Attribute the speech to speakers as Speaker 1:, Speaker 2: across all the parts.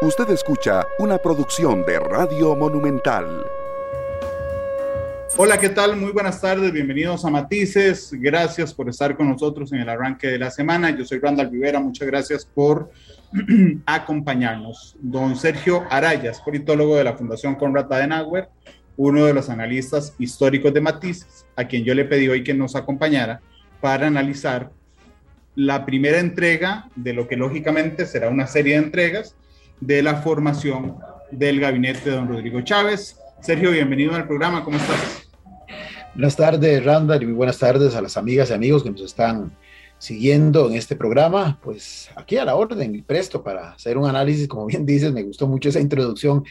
Speaker 1: Usted escucha una producción de Radio Monumental.
Speaker 2: Hola, ¿qué tal? Muy buenas tardes, bienvenidos a Matices. Gracias por estar con nosotros en el arranque de la semana. Yo soy Randall Rivera, muchas gracias por acompañarnos. Don Sergio Arayas, politólogo de la Fundación Conrad Adenauer, uno de los analistas históricos de Matices, a quien yo le pedí hoy que nos acompañara para analizar la primera entrega de lo que lógicamente será una serie de entregas de la formación del gabinete de don Rodrigo Chávez. Sergio, bienvenido al programa, ¿cómo estás?
Speaker 3: Buenas tardes, Randall, y muy buenas tardes a las amigas y amigos que nos están siguiendo en este programa. Pues aquí a la orden y presto para hacer un análisis, como bien dices, me gustó mucho esa introducción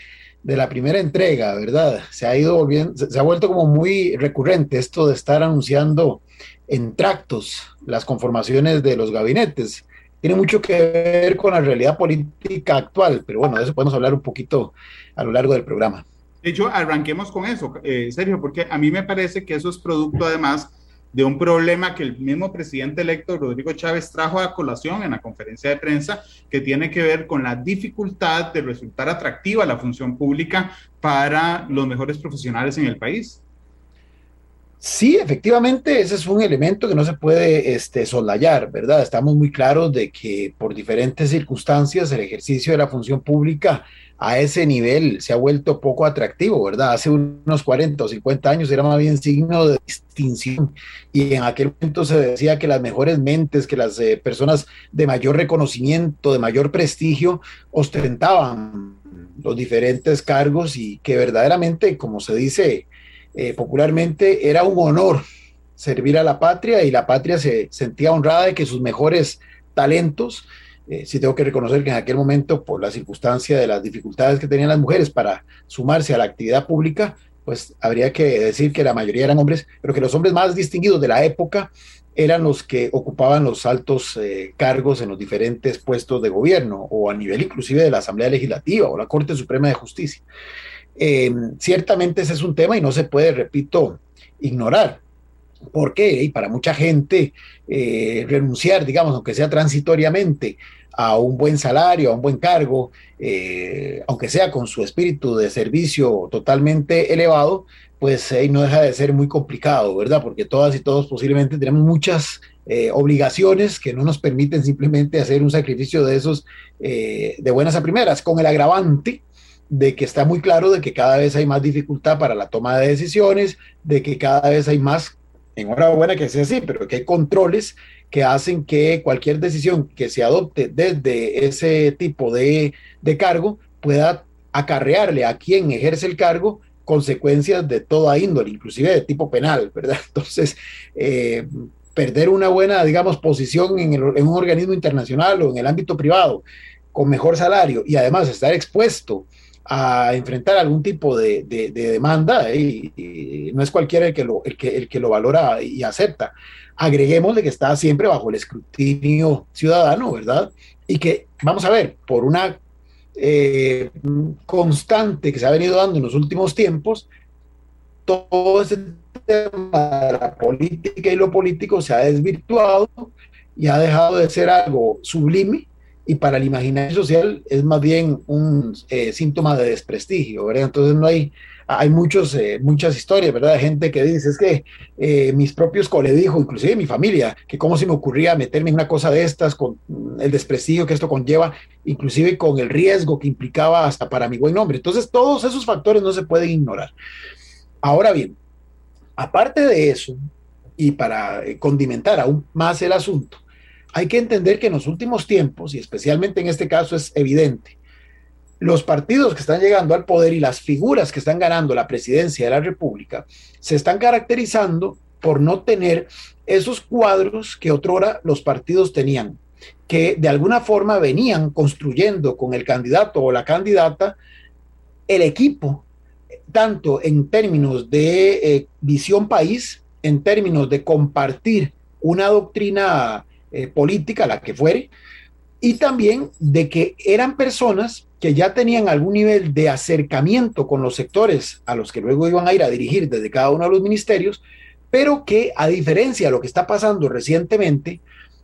Speaker 3: de la primera entrega, ¿verdad? Se ha ido volviendo, se ha vuelto como muy recurrente esto de estar anunciando en tractos las conformaciones de los gabinetes tiene mucho que ver con la realidad política actual, pero bueno, de eso podemos hablar un poquito a lo largo del programa.
Speaker 2: De hecho, arranquemos con eso, eh, Sergio, porque a mí me parece que eso es producto además de un problema que el mismo presidente electo Rodrigo Chávez trajo a colación en la conferencia de prensa, que tiene que ver con la dificultad de resultar atractiva la función pública para los mejores profesionales en el país.
Speaker 3: Sí, efectivamente, ese es un elemento que no se puede este, soslayar, ¿verdad? Estamos muy claros de que por diferentes circunstancias el ejercicio de la función pública a ese nivel se ha vuelto poco atractivo, ¿verdad? Hace unos 40 o 50 años era más bien signo de distinción y en aquel momento se decía que las mejores mentes, que las eh, personas de mayor reconocimiento, de mayor prestigio, ostentaban los diferentes cargos y que verdaderamente, como se dice, eh, popularmente era un honor servir a la patria y la patria se sentía honrada de que sus mejores talentos, eh, tengo que reconocer que en aquel momento, por la circunstancia de las dificultades que tenían las mujeres para sumarse a la actividad pública, pues habría que decir que la mayoría eran hombres, pero que los hombres más distinguidos de la época eran los que ocupaban los altos eh, cargos en los diferentes puestos de gobierno o a nivel inclusive de la Asamblea Legislativa o la Corte Suprema de Justicia. Eh, ciertamente ese es un tema y no se puede, repito, ignorar. ¿Por qué? Y para mucha gente, eh, renunciar, digamos, aunque sea transitoriamente, a un buen salario, a un buen cargo, eh, aunque sea con su espíritu de servicio totalmente elevado, pues no deja de ser muy complicado, ¿verdad? Porque todas y todos posiblemente tenemos muchas obligaciones que no nos permiten simplemente hacer un sacrificio de esos de buenas a primeras, con el agravante de que está muy claro de que cada vez hay más dificultad para la toma de decisiones, de que cada vez hay más, enhorabuena que sea así, pero que hay controles que hacen que cualquier decisión que se adopte desde ese tipo de, cargo pueda acarrearle a quien ejerce el cargo consecuencias de toda índole, inclusive de tipo penal, ¿verdad? Entonces, eh, perder una buena, digamos, posición en, en, un organismo internacional o en el ámbito privado con mejor salario y además estar expuesto a enfrentar algún tipo de, demanda y, no es cualquiera el que, lo, el, que, el que lo valora y acepta. Agreguémosle que está siempre bajo el escrutinio ciudadano, ¿verdad? Y que, vamos a ver, por una eh, constante que se ha venido dando en los últimos tiempos, todo ese tema de la política y lo político se ha desvirtuado y ha dejado de ser algo sublime y para el imaginario social es más bien un eh, síntoma de desprestigio, ¿verdad? Entonces no hay, hay muchos, eh, muchas historias, ¿verdad? De gente que dice, es que eh, mis propios dijo, inclusive mi familia, que cómo se me ocurría meterme en una cosa de estas con el desprestigio que esto conlleva, inclusive con el riesgo que implicaba hasta para mi buen nombre. Entonces todos esos factores no se pueden ignorar. Ahora bien, aparte de eso, y para condimentar aún más el asunto, hay que entender que en los últimos tiempos, y especialmente en este caso es evidente, los partidos que están llegando al poder y las figuras que están ganando la presidencia de la República se están caracterizando por no tener esos cuadros que otrora los partidos tenían, que de alguna forma venían construyendo con el candidato o la candidata el equipo, tanto en términos de eh, visión país, en términos de compartir una doctrina eh, política, la que fuere, y también de que eran personas que ya tenían algún nivel de acercamiento con los sectores a los que luego iban a ir a dirigir desde cada uno de los ministerios, pero que a diferencia de lo que está pasando recientemente,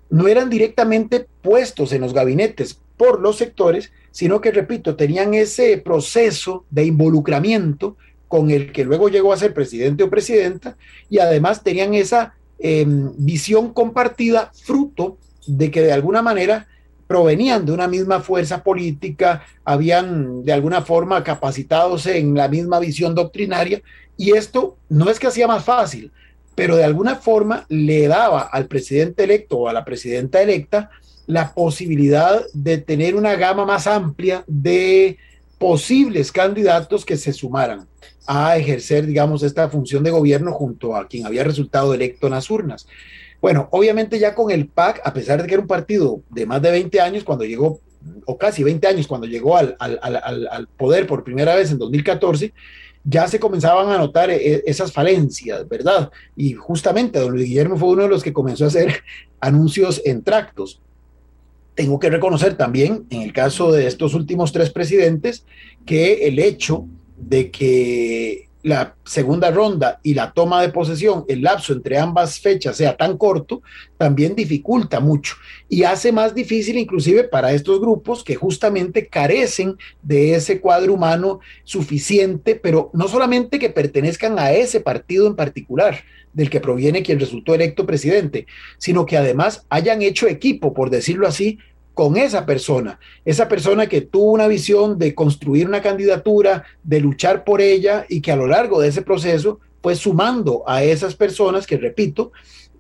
Speaker 3: no eran directamente puestos en los gabinetes por los sectores, sino que, repito, tenían ese proceso de involucramiento con el que luego llegó a ser presidente o presidenta, y además tenían esa em, visión compartida fruto de que de alguna manera provenían de una misma fuerza política, habían de alguna forma capacitados en la misma visión doctrinaria, y esto no es que hacía más fácil, pero de alguna forma le daba al presidente electo o a la presidenta electa la posibilidad de tener una gama más amplia de posibles candidatos que se sumaran a ejercer, digamos, esta función de gobierno junto a quien había resultado electo en las urnas. Bueno, obviamente ya con el PAC, a pesar de que era un partido de más de 20 años, cuando llegó, o casi 20 años, cuando llegó al, al poder por primera vez en 2014, ya se comenzaban a notar eh, esas falencias, ¿verdad? Y justamente don Luis Guillermo fue uno de los que comenzó a hacer anuncios en tractos. Tengo que reconocer también, en el caso de estos últimos tres presidentes, que el hecho de que la segunda ronda y la toma de posesión, el lapso entre ambas fechas sea tan corto, también dificulta mucho y hace más difícil inclusive para estos grupos que justamente carecen de ese cuadro humano suficiente, pero no solamente que pertenezcan a ese partido en particular del que proviene quien resultó electo presidente, sino que además hayan hecho equipo, por decirlo así, con esa persona, esa persona que tuvo una visión de construir una candidatura, de luchar por ella y que a lo largo de ese proceso fue sumando a esas personas que, repito,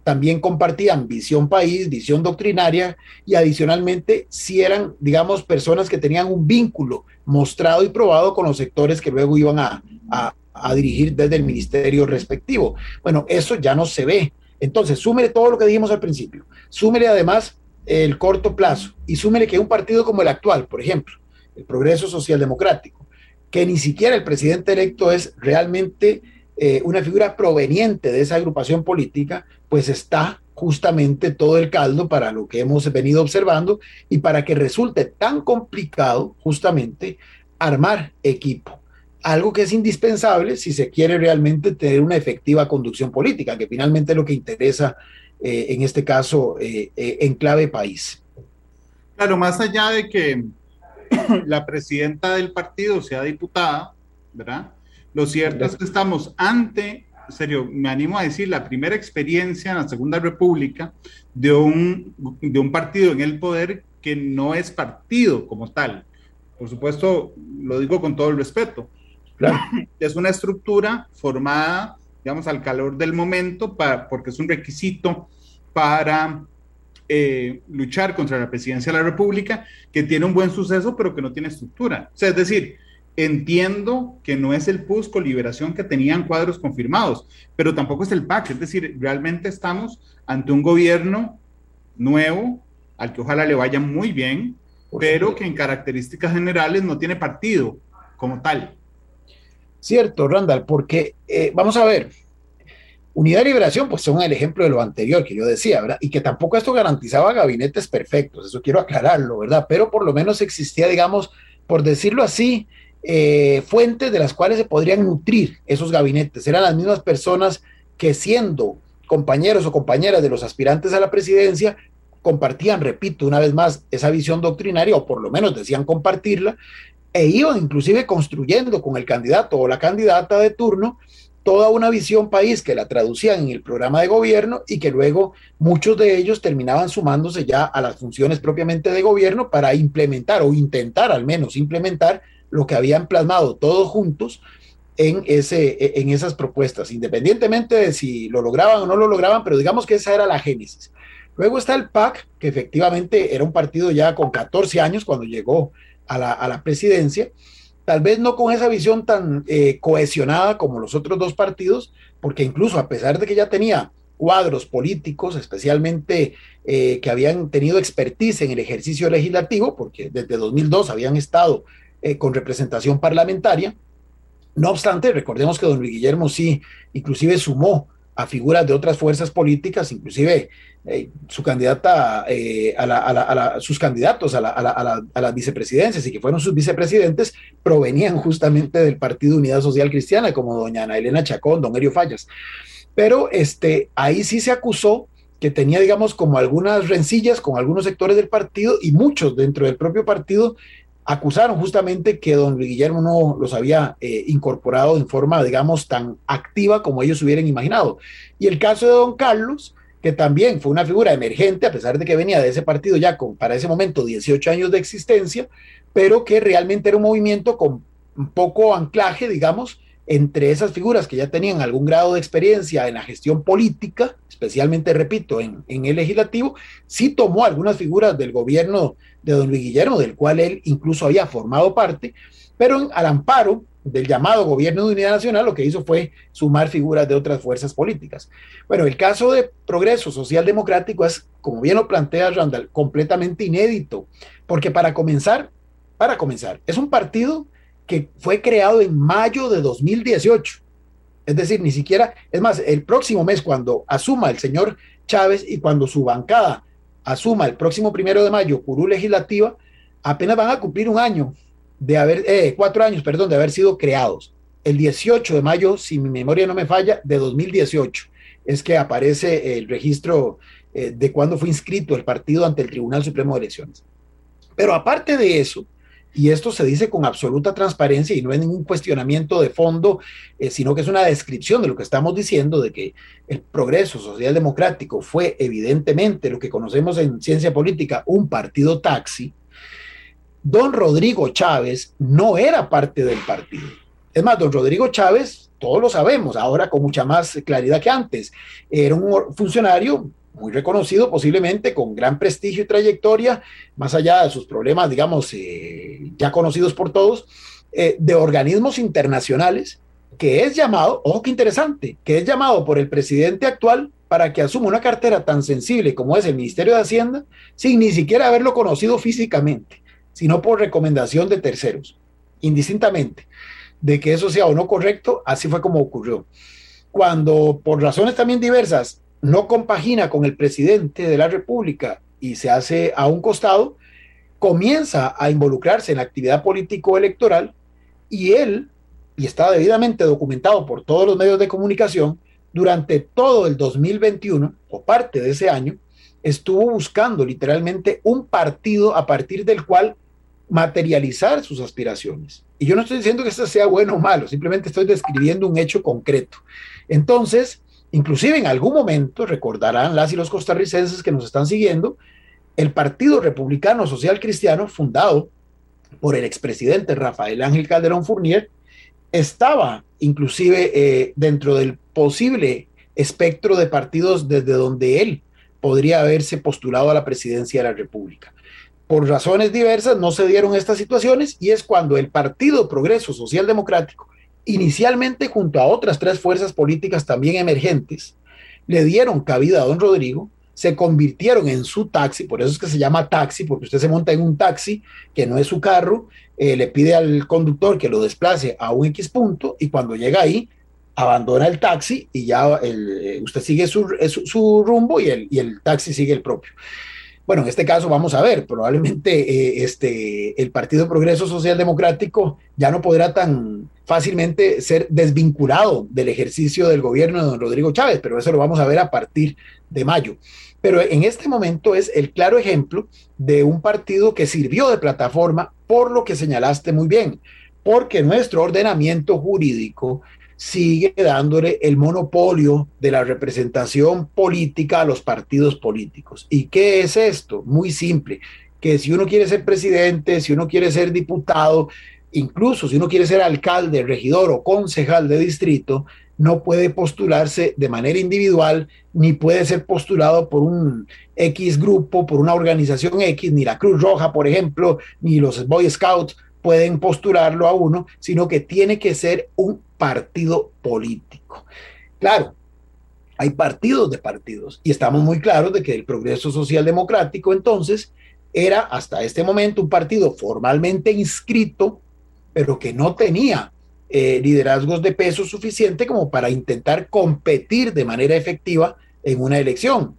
Speaker 3: también compartían visión país, visión doctrinaria y adicionalmente si eran, digamos, personas que tenían un vínculo mostrado y probado con los sectores que luego iban a, a dirigir desde el ministerio respectivo. Bueno, eso ya no se ve. Entonces, súmele todo lo que dijimos al principio. Súmele además el corto plazo y súmele que un partido como el actual, por ejemplo, el Progreso Social Democrático, que ni siquiera el presidente electo es realmente eh, una figura proveniente de esa agrupación política, pues está justamente todo el caldo para lo que hemos venido observando y para que resulte tan complicado justamente armar equipo. Algo que es indispensable si se quiere realmente tener una efectiva conducción política, que finalmente es lo que interesa eh, en este caso, eh, eh, en clave país.
Speaker 2: Claro, más allá de que la presidenta del partido sea diputada, ¿verdad? Lo cierto es que estamos ante, en serio, me animo a decir, la primera experiencia en la Segunda República de un, de un partido en el poder que no es partido como tal. Por supuesto, lo digo con todo el respeto. Claro. Es una estructura formada, digamos, al calor del momento, para, porque es un requisito para eh, luchar contra la presidencia de la República, que tiene un buen suceso, pero que no tiene estructura. O sea, es decir, entiendo que no es el PUSCO Liberación que tenían cuadros confirmados, pero tampoco es el PAC. Es decir, realmente estamos ante un gobierno nuevo, al que ojalá le vaya muy bien, pero que en características generales no tiene partido como tal.
Speaker 3: Cierto, Randall, porque eh, vamos a ver, Unidad y Liberación, pues son el ejemplo de lo anterior que yo decía, ¿verdad? Y que tampoco esto garantizaba gabinetes perfectos, eso quiero aclararlo, ¿verdad? Pero por lo menos existía, digamos, por decirlo así, eh, fuentes de las cuales se podrían nutrir esos gabinetes. Eran las mismas personas que siendo compañeros o compañeras de los aspirantes a la presidencia, compartían, repito, una vez más, esa visión doctrinaria, o por lo menos decían compartirla, e iban inclusive construyendo con el candidato o la candidata de turno toda una visión país que la traducían en el programa de gobierno y que luego muchos de ellos terminaban sumándose ya a las funciones propiamente de gobierno para implementar o intentar al menos implementar lo que habían plasmado todos juntos en, ese, en esas propuestas, independientemente de si lo lograban o no lo lograban, pero digamos que esa era la génesis. Luego está el PAC, que efectivamente era un partido ya con 14 años cuando llegó a la, a la presidencia, tal vez no con esa visión tan eh, cohesionada como los otros dos partidos, porque incluso a pesar de que ya tenía cuadros políticos, especialmente eh, que habían tenido expertise en el ejercicio legislativo, porque desde 2002 habían estado eh, con representación parlamentaria. No obstante, recordemos que don Luis Guillermo sí, inclusive sumó a figuras de otras fuerzas políticas, inclusive eh, su candidata eh, a, la, sus candidatos a, las vicepresidencias y que fueron sus vicepresidentes provenían justamente del Partido Unidad Social Cristiana, como doña Ana Elena Chacón, don Erio Fallas. Pero este, ahí sí se acusó que tenía, digamos, como algunas rencillas con algunos sectores del partido y muchos dentro del propio partido acusaron justamente que don Guillermo no los había eh, incorporado en forma, digamos, tan activa como ellos hubieran imaginado. Y el caso de don Carlos, que también fue una figura emergente, a pesar de que venía de ese partido ya con, para ese momento, 18 años de existencia, pero que realmente era un movimiento con poco anclaje, digamos, entre esas figuras que ya tenían algún grado de experiencia en la gestión política, especialmente, repito, en, el legislativo, sí tomó algunas figuras del gobierno de don Luis Guillermo, del cual él incluso había formado parte, pero al amparo del llamado gobierno de unidad nacional, lo que hizo fue sumar figuras de otras fuerzas políticas. Bueno, el caso de Progreso Social Democrático es, como bien lo plantea Randall, completamente inédito, porque para comenzar, para comenzar, es un partido que fue creado en mayo de 2018. Es decir, ni siquiera, es más, el próximo mes, cuando asuma el señor Chávez y cuando su bancada asuma el próximo primero de mayo curú legislativa, apenas van a cumplir un año de haber, eh, cuatro años, perdón, de haber sido creados. El 18 de mayo, si mi memoria no me falla, de 2018, es que aparece el registro eh, de cuando fue inscrito el partido ante el Tribunal Supremo de Elecciones. Pero aparte de eso, y esto se dice con absoluta transparencia y no es ningún cuestionamiento de fondo, eh, sino que es una descripción de lo que estamos diciendo, de que el progreso social democrático fue evidentemente lo que conocemos en ciencia política un partido taxi. Don Rodrigo Chávez no era parte del partido. Es más, don Rodrigo Chávez, todos lo sabemos, ahora con mucha más claridad que antes, era un funcionario muy reconocido, posiblemente con gran prestigio y trayectoria, más allá de sus problemas, digamos, eh, ya conocidos por todos, eh, de organismos internacionales, que es llamado, ojo que interesante, que es llamado por el presidente actual para que asuma una cartera tan sensible como es el Ministerio de Hacienda, sin ni siquiera haberlo conocido físicamente, sino por recomendación de terceros, indistintamente de que eso sea o no correcto, así fue como ocurrió. Cuando por razones también diversas no compagina con el presidente de la República y se hace a un costado, comienza a involucrarse en la actividad político-electoral y él, y está debidamente documentado por todos los medios de comunicación, durante todo el 2021 o parte de ese año, estuvo buscando literalmente un partido a partir del cual materializar sus aspiraciones. Y yo no estoy diciendo que esto sea bueno o malo, simplemente estoy describiendo un hecho concreto. Entonces, Inclusive en algún momento, recordarán las y los costarricenses que nos están siguiendo, el Partido Republicano Social Cristiano, fundado por el expresidente Rafael Ángel Calderón Fournier, estaba inclusive eh, dentro del posible espectro de partidos desde donde él podría haberse postulado a la presidencia de la República. Por razones diversas no se dieron estas situaciones y es cuando el Partido Progreso Social Democrático inicialmente junto a otras tres fuerzas políticas también emergentes, le dieron cabida a don Rodrigo, se convirtieron en su taxi, por eso es que se llama taxi, porque usted se monta en un taxi que no es su carro, eh, le pide al conductor que lo desplace a un X punto y cuando llega ahí, abandona el taxi y ya eh, usted sigue su, su, rumbo y el, y el taxi sigue el propio. Bueno, en este caso vamos a ver, probablemente eh, este, el Partido Progreso Social Democrático ya no podrá tan fácilmente ser desvinculado del ejercicio del gobierno de don Rodrigo Chávez, pero eso lo vamos a ver a partir de mayo. Pero en este momento es el claro ejemplo de un partido que sirvió de plataforma por lo que señalaste muy bien, porque nuestro ordenamiento jurídico sigue dándole el monopolio de la representación política a los partidos políticos. ¿Y qué es esto? Muy simple, que si uno quiere ser presidente, si uno quiere ser diputado, incluso si uno quiere ser alcalde, regidor o concejal de distrito, no puede postularse de manera individual, ni puede ser postulado por un X grupo, por una organización X, ni la Cruz Roja, por ejemplo, ni los Boy Scouts pueden postularlo a uno, sino que tiene que ser un partido político. Claro, hay partidos de partidos y estamos muy claros de que el Progreso Social Democrático entonces era hasta este momento un partido formalmente inscrito, pero que no tenía eh, liderazgos de peso suficiente como para intentar competir de manera efectiva en una elección.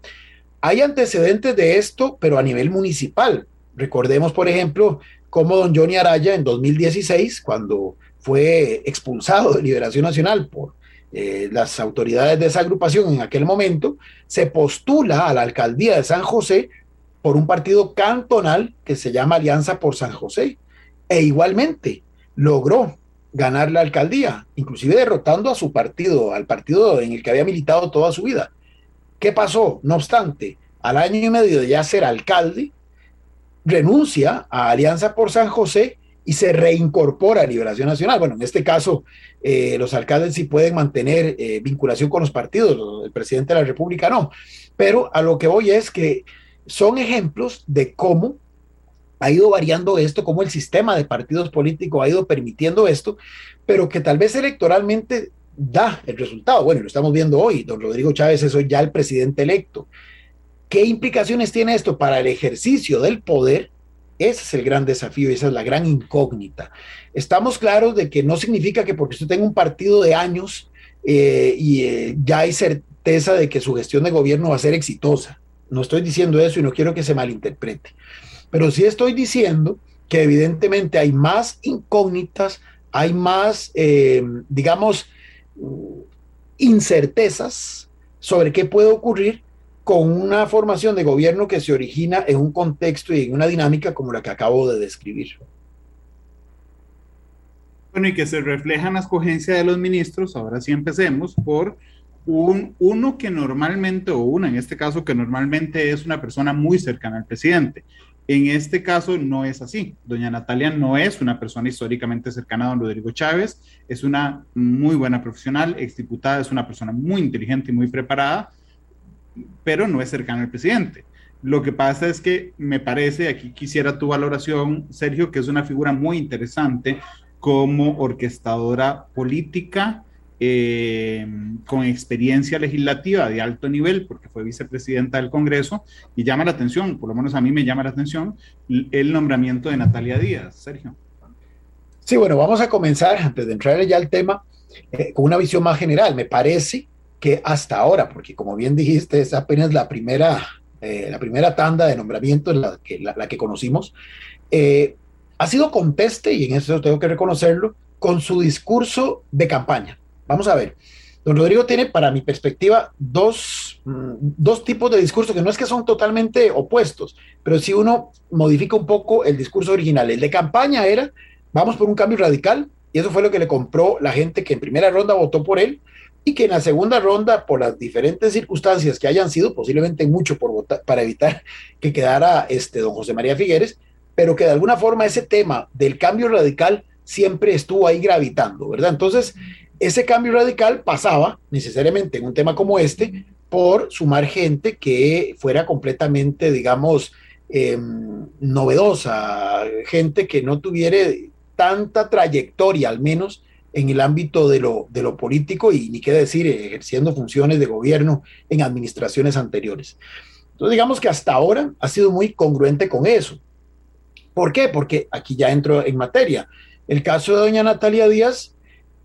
Speaker 3: Hay antecedentes de esto, pero a nivel municipal. Recordemos, por ejemplo, como don Johnny Araya en 2016, cuando fue expulsado de Liberación Nacional por eh, las autoridades de esa agrupación en aquel momento, se postula a la alcaldía de San José por un partido cantonal que se llama Alianza por San José. E igualmente logró ganar la alcaldía, inclusive derrotando a su partido, al partido en el que había militado toda su vida. ¿Qué pasó? No obstante, al año y medio de ya ser alcalde, renuncia a Alianza por San José y se reincorpora a Liberación Nacional. Bueno, en este caso, eh, los alcaldes sí pueden mantener eh, vinculación con los partidos, el presidente de la República no. Pero a lo que voy es que son ejemplos de cómo ha ido variando esto, cómo el sistema de partidos políticos ha ido permitiendo esto, pero que tal vez electoralmente da el resultado. Bueno, lo estamos viendo hoy. Don Rodrigo Chávez es hoy ya el presidente electo. ¿Qué implicaciones tiene esto para el ejercicio del poder? Ese es el gran desafío, esa es la gran incógnita. Estamos claros de que no significa que porque usted tenga un partido de años eh, y eh, ya hay certeza de que su gestión de gobierno va a ser exitosa. No estoy diciendo eso y no quiero que se malinterprete. Pero sí estoy diciendo que evidentemente hay más incógnitas, hay más, eh, digamos, incertezas sobre qué puede ocurrir con una formación de gobierno que se origina en un contexto y en una dinámica como la que acabo de describir.
Speaker 2: Bueno, y que se refleja en la escogencia de los ministros, ahora sí empecemos por un, uno que normalmente, o una en este caso, que normalmente es una persona muy cercana al presidente. En este caso no es así. Doña Natalia no es una persona históricamente cercana a don Rodrigo Chávez, es una muy buena profesional, exdiputada, es una persona muy inteligente y muy preparada, pero no es cercana al presidente. Lo que pasa es que me parece, aquí quisiera tu valoración, Sergio, que es una figura muy interesante como orquestadora política, eh, con experiencia legislativa de alto nivel, porque fue vicepresidenta del Congreso, y llama la atención, por lo menos a mí me llama la atención, el nombramiento de Natalia Díaz. Sergio.
Speaker 3: Sí, bueno, vamos a comenzar, antes de entrar ya al tema, eh, con una visión más general. Me parece que hasta ahora, porque como bien dijiste, es apenas la primera, eh, la primera tanda de nombramientos, la que, la, que conocimos, ha sido conteste, y en eso tengo que reconocerlo, con su discurso de campaña. Vamos a ver. Don Rodrigo tiene, para mi perspectiva, dos, mm, dos tipos de discurso que no es que son totalmente opuestos, pero si uno modifica un poco el discurso original. El de campaña era, vamos por un cambio radical, y eso fue lo que le compró la gente que en primera ronda votó por él y que en la segunda ronda, por las diferentes circunstancias que hayan sido, posiblemente mucho por votar, para evitar que quedara este don José María Figueres, pero que de alguna forma ese tema del cambio radical siempre estuvo ahí gravitando, ¿verdad? Entonces, ese cambio radical pasaba necesariamente en un tema como este por sumar gente que fuera completamente, digamos, em, novedosa, gente que no tuviera tanta trayectoria, al menos en el ámbito de lo, de lo político y ni qué decir, ejerciendo funciones de gobierno en administraciones anteriores. Entonces, digamos que hasta ahora ha sido muy congruente con eso. ¿Por qué? Porque aquí ya entro en materia. El caso de doña Natalia Díaz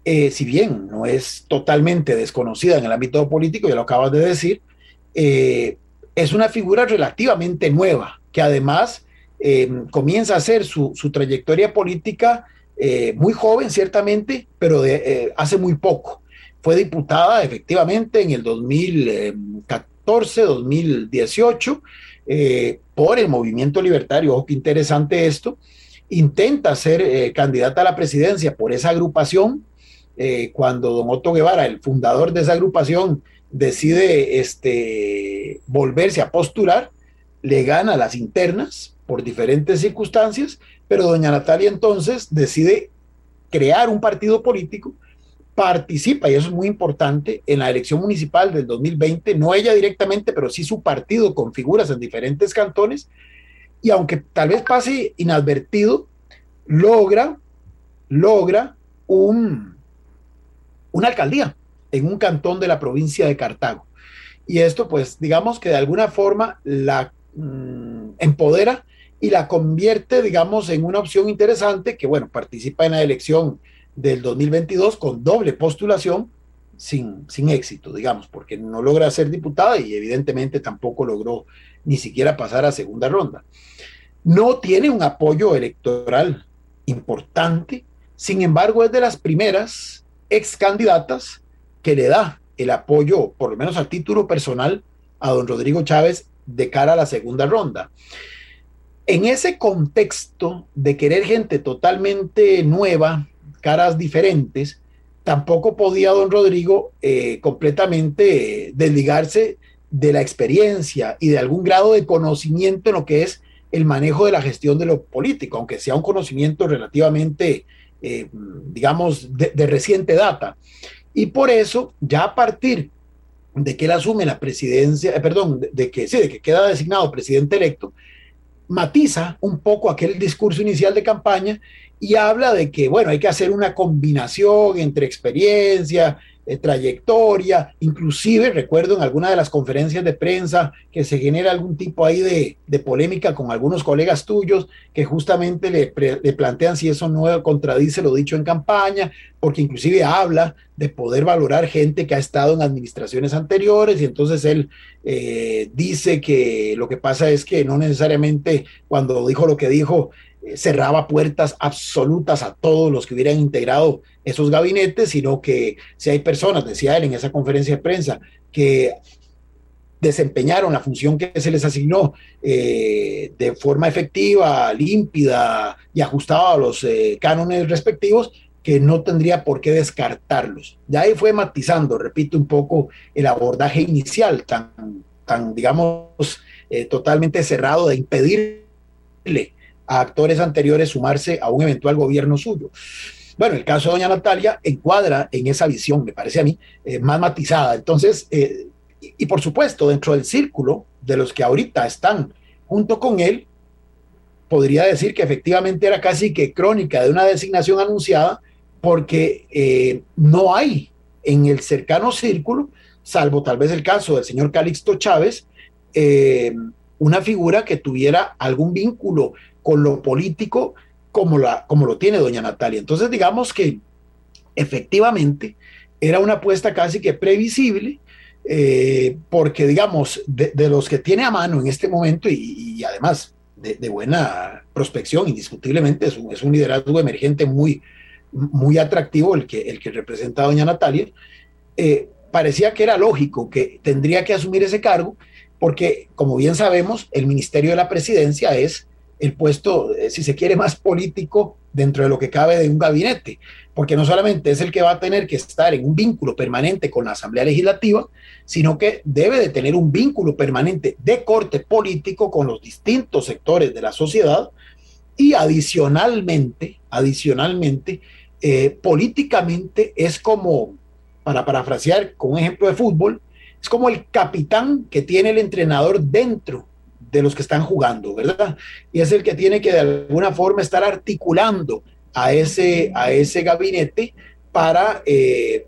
Speaker 3: eh, si bien no es totalmente desconocida en el ámbito político, ya lo acabas de decir, eh, es una figura relativamente nueva, que además eh, comienza a hacer su, trayectoria política muy joven, ciertamente, pero de, hace muy poco. Fue diputada efectivamente en el 2014, 2018, por el movimiento libertario. Ojo, qué interesante esto. Intenta ser candidata a la presidencia por esa agrupación, eh, cuando don Otto Guevara, el fundador de esa agrupación, decide este, volverse a postular, le gana las internas por diferentes circunstancias, pero doña Natalia entonces decide crear un partido político, participa, y eso es muy importante, en la elección municipal del 2020, no ella directamente, pero sí su partido con figuras en diferentes cantones, y aunque tal vez pase inadvertido, logra, logra un, una alcaldía en un cantón de la provincia de Cartago. Y esto, pues, digamos que de alguna forma la mm, empodera y la convierte, digamos, en una opción interesante que, bueno, participa en la elección del 2022 con doble postulación sin, sin éxito, digamos, porque no logra ser diputada y evidentemente tampoco logró ni siquiera pasar a segunda ronda. No tiene un apoyo electoral importante, sin embargo, es de las primeras ex candidatas que le da el apoyo, por lo menos a título personal, a don Rodrigo Chávez de cara a la segunda ronda. En ese contexto de querer gente totalmente nueva, caras diferentes, tampoco podía don Rodrigo eh, completamente desligarse de la experiencia y de algún grado de conocimiento en lo que es el manejo de la gestión de lo político, aunque sea un conocimiento relativamente, eh, digamos, de, reciente data. Y por eso, ya a partir de que él asume la presidencia, eh, perdón, de, de, que sí, de que queda designado presidente electo, matiza un poco aquel discurso inicial de campaña y habla de que, bueno, hay que hacer una combinación entre experiencia, eh, trayectoria, inclusive recuerdo en alguna de las conferencias de prensa que se genera algún tipo ahí de, de polémica con algunos colegas tuyos que justamente le, plantean si eso no contradice lo dicho en campaña, porque inclusive habla de poder valorar gente que ha estado en administraciones anteriores y entonces él eh, dice que lo que pasa es que no necesariamente cuando dijo lo que dijo cerraba puertas absolutas a todos los que hubieran integrado esos gabinetes, sino que si hay personas, decía él en esa conferencia de prensa, que desempeñaron la función que se les asignó eh, de forma efectiva, límpida y ajustada a los eh, cánones respectivos, que no tendría por qué descartarlos. Ya ahí fue matizando, repito un poco, el abordaje inicial tan, tan digamos, eh, totalmente cerrado de impedirle a actores anteriores sumarse a un eventual gobierno suyo. Bueno, el caso de doña Natalia encuadra en esa visión, me parece a mí, eh, más matizada. Entonces, eh, y, por supuesto, dentro del círculo de los que ahorita están junto con él, podría decir que efectivamente era casi que crónica de una designación anunciada, porque eh, no hay en el cercano círculo, salvo tal vez el caso del señor Calixto Chávez, una figura que tuviera algún vínculo con lo político como, la, como lo tiene doña Natalia. Entonces, digamos que efectivamente era una apuesta casi que previsible, eh, porque digamos, de, de, los que tiene a mano en este momento y, además de, buena prospección, indiscutiblemente es un, es un, liderazgo emergente muy, muy atractivo el que, el que representa doña Natalia, eh, parecía que era lógico que tendría que asumir ese cargo, porque como bien sabemos, el Ministerio de la Presidencia es el puesto, eh, si se quiere, más político dentro de lo que cabe de un gabinete, porque no solamente es el que va a tener que estar en un vínculo permanente con la Asamblea Legislativa, sino que debe de tener un vínculo permanente de corte político con los distintos sectores de la sociedad y adicionalmente, adicionalmente, eh, políticamente es como, para parafrasear con un ejemplo de fútbol, es como el capitán que tiene el entrenador dentro de los que están jugando, ¿verdad? Y es el que tiene que de alguna forma estar articulando a ese, a ese gabinete para eh,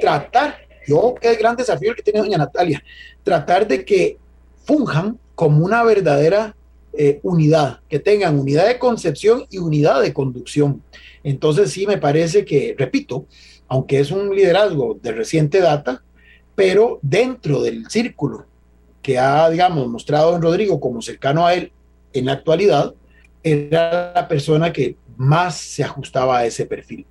Speaker 3: tratar, yo que el gran desafío que tiene doña Natalia, tratar de que funjan como una verdadera eh, unidad, que tengan unidad de concepción y unidad de conducción. Entonces sí me parece que, repito, aunque es un liderazgo de reciente data, pero dentro del círculo que ha, digamos, mostrado don Rodrigo como cercano a él en la actualidad, era la persona que más se ajustaba a ese perfil.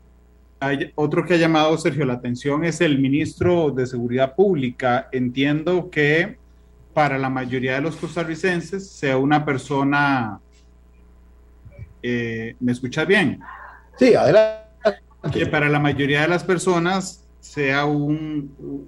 Speaker 2: Hay otro que ha llamado, Sergio, la atención es el ministro de Seguridad Pública. Entiendo que para la mayoría de los costarricenses sea una persona... Eh, ¿Me escuchas bien?
Speaker 3: Sí, adelante.
Speaker 2: Que para la mayoría de las personas sea un,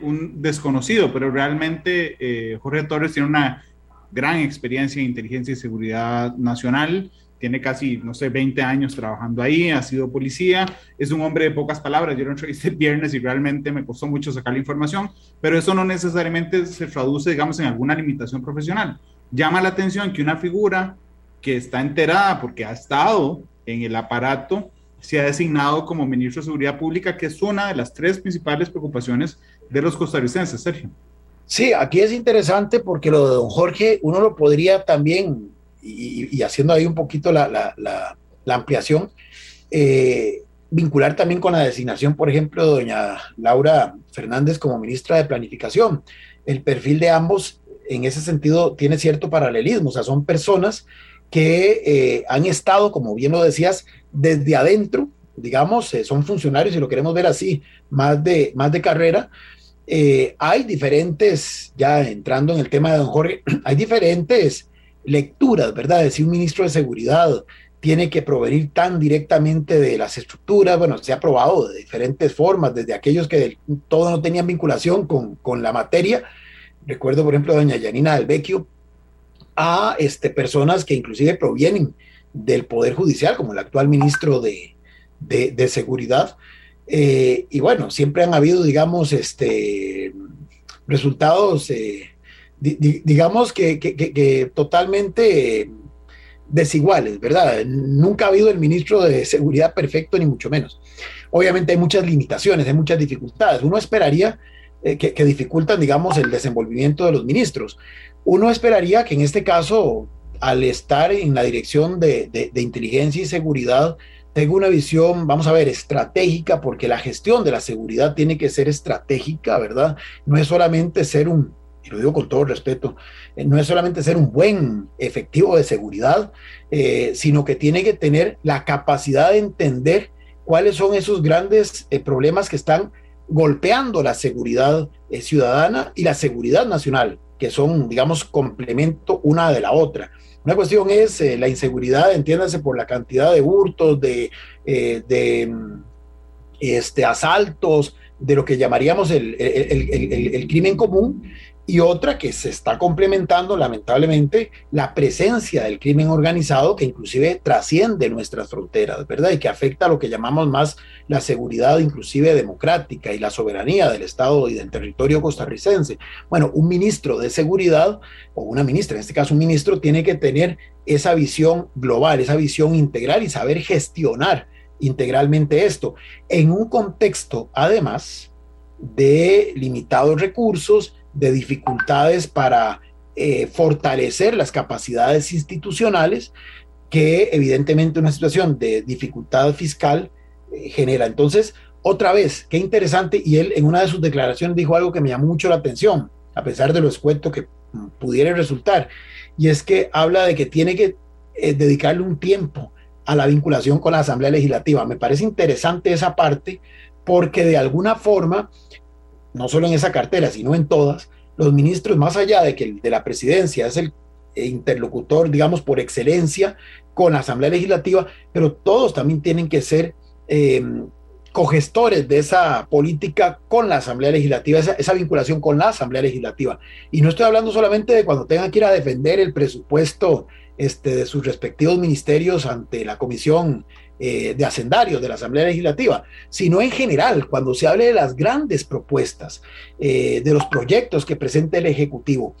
Speaker 2: un desconocido, pero realmente eh, Jorge Torres tiene una gran experiencia en inteligencia y seguridad nacional, tiene casi, no sé, 20 años trabajando ahí, ha sido policía, es un hombre de pocas palabras, yo lo entrevisté el viernes y realmente me costó mucho sacar la información, pero eso no necesariamente se traduce, digamos, en alguna limitación profesional. Llama la atención que una figura que está enterada porque ha estado en el aparato se ha designado como ministro de Seguridad Pública, que es una de las tres principales preocupaciones de los costarricenses, Sergio.
Speaker 3: Sí, aquí es interesante porque lo de don Jorge, uno lo podría también, y, haciendo ahí un poquito la, la, la, ampliación, eh, vincular también con la designación, por ejemplo, de doña Laura Fernández como ministra de Planificación. El perfil de ambos, en ese sentido, tiene cierto paralelismo, o sea, son personas que eh, han estado, como bien lo decías, desde adentro digamos, eh, son funcionarios, y lo queremos ver así, más de, más de carrera. Eh, hay diferentes, ya entrando en el tema de don Jorge, hay diferentes lecturas, ¿verdad? De si un ministro de seguridad tiene que provenir tan directamente de las estructuras, bueno, se ha probado de diferentes formas, desde aquellos que del todo no tenían vinculación con, con la materia, recuerdo por ejemplo a doña Yanina del Vecchio, a este, personas que inclusive provienen del Poder Judicial, como el actual ministro de, de, Seguridad. Eh, y bueno, siempre han habido, digamos, este, resultados, eh, digamos que, que, que, totalmente desiguales, ¿verdad? Nunca ha habido el ministro de Seguridad perfecto, ni mucho menos. Obviamente hay muchas limitaciones, hay muchas dificultades. Uno esperaría eh, que, que, dificultan, digamos, el desenvolvimiento de los ministros. Uno esperaría que en este caso, al estar en la dirección de, de, de inteligencia y seguridad, tenga una visión, vamos a ver, estratégica, porque la gestión de la seguridad tiene que ser estratégica, ¿verdad? No es solamente ser un, y lo digo con todo respeto, eh, no es solamente ser un buen efectivo de seguridad, eh, sino que tiene que tener la capacidad de entender cuáles son esos grandes eh, problemas que están golpeando la seguridad ciudadana y la seguridad nacional, que son, digamos, complemento una de la otra. Una cuestión es la inseguridad, entiéndase por la cantidad de hurtos, de, de mm, este, asaltos, de lo que llamaríamos el, crimen común, y otra que se está complementando lamentablemente la presencia del crimen organizado que inclusive trasciende nuestras fronteras, ¿verdad? Y que afecta a lo que llamamos más la seguridad inclusive democrática y la soberanía del Estado y del territorio costarricense. Bueno, un ministro de seguridad o una ministra, en este caso un ministro, tiene que tener esa visión global, esa visión integral y saber gestionar integralmente esto en un contexto además de limitados recursos, de dificultades para eh, fortalecer las capacidades institucionales que evidentemente una situación de dificultad fiscal genera. Entonces, otra vez, qué interesante, y él en una de sus declaraciones dijo algo que me llamó mucho la atención, a pesar de lo escueto que pudiera resultar, y es que habla de que tiene que eh, dedicarle un tiempo a la vinculación con la Asamblea Legislativa. Me parece interesante esa parte porque de alguna forma no solo en esa cartera, sino en todas, los ministros, más allá de que el de la presidencia es el interlocutor, digamos, por excelencia con la Asamblea Legislativa, pero todos también tienen que ser eh, cogestores de esa política con la Asamblea Legislativa, esa, vinculación con la Asamblea Legislativa. Y no estoy hablando solamente de cuando tengan que ir a defender el presupuesto este, de sus respectivos ministerios ante la Comisión eh, de hacendarios de la Asamblea Legislativa, sino en general, cuando se hable de las grandes propuestas, eh, de los proyectos que presenta el Ejecutivo,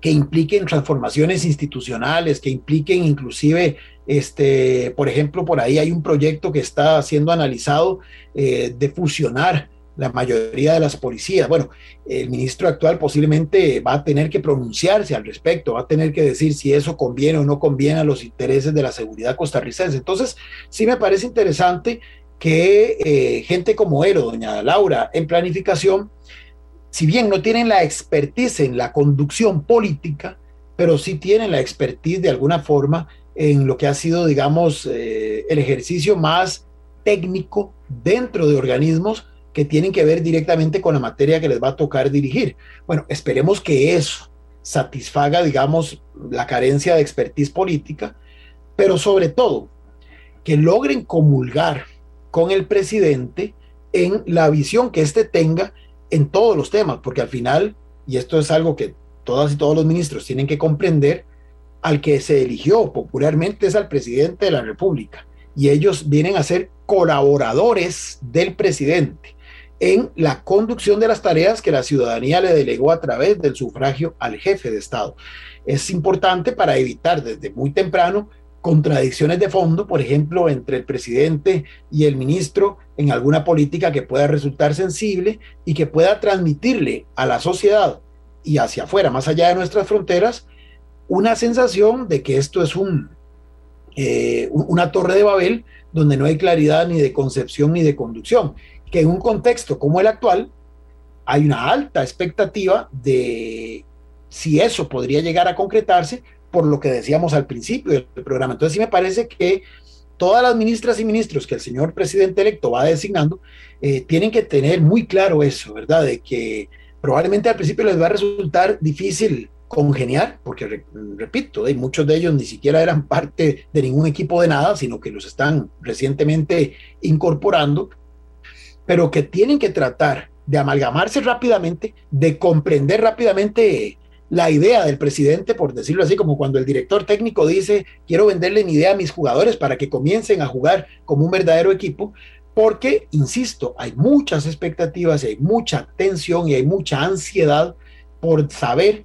Speaker 3: que impliquen transformaciones institucionales, que impliquen inclusive, este, por ejemplo, por ahí hay un proyecto que está siendo analizado eh, de fusionar la mayoría de las policías. Bueno, el ministro actual posiblemente va a tener que pronunciarse al respecto, va a tener que decir si eso conviene o no conviene a los intereses de la seguridad costarricense. Entonces, sí me parece interesante que eh, gente como él o doña Laura en planificación, si bien no tienen la expertise en la conducción política, pero sí tienen la expertise de alguna forma en lo que ha sido, digamos, eh, el ejercicio más técnico dentro de organismos que tienen que ver directamente con la materia que les va a tocar dirigir. Bueno, esperemos que eso satisfaga, digamos, la carencia de expertise política, pero sobre todo que logren comulgar con el presidente en la visión que éste tenga en todos los temas, porque al final, y esto es algo que todas y todos los ministros tienen que comprender, al que se eligió popularmente es al presidente de la República, y ellos vienen a ser colaboradores del presidente en la conducción de las tareas que la ciudadanía le delegó a través del sufragio al jefe de Estado. Es importante para evitar desde muy temprano contradicciones de fondo, por ejemplo, entre el presidente y el ministro en alguna política que pueda resultar sensible y que pueda transmitirle a la sociedad y hacia afuera, más allá de nuestras fronteras, una sensación de que esto es un, eh, una torre de Babel donde no hay claridad ni de concepción ni de conducción que en un contexto como el actual hay una alta expectativa de si eso podría llegar a concretarse por lo que decíamos al principio del programa. Entonces sí me parece que todas las ministras y ministros que el señor presidente electo va designando eh, tienen que tener muy claro eso, ¿verdad? De que probablemente al principio les va a resultar difícil congeniar, porque repito, hay muchos de ellos ni siquiera eran parte de ningún equipo de nada, sino que los están recientemente incorporando, pero que tienen que tratar de amalgamarse rápidamente, de comprender rápidamente la idea del presidente, por decirlo así, como cuando el director técnico dice, quiero venderle mi idea a mis jugadores para que comiencen a jugar como un verdadero equipo, porque, insisto, hay muchas expectativas, hay mucha tensión y hay mucha ansiedad por saber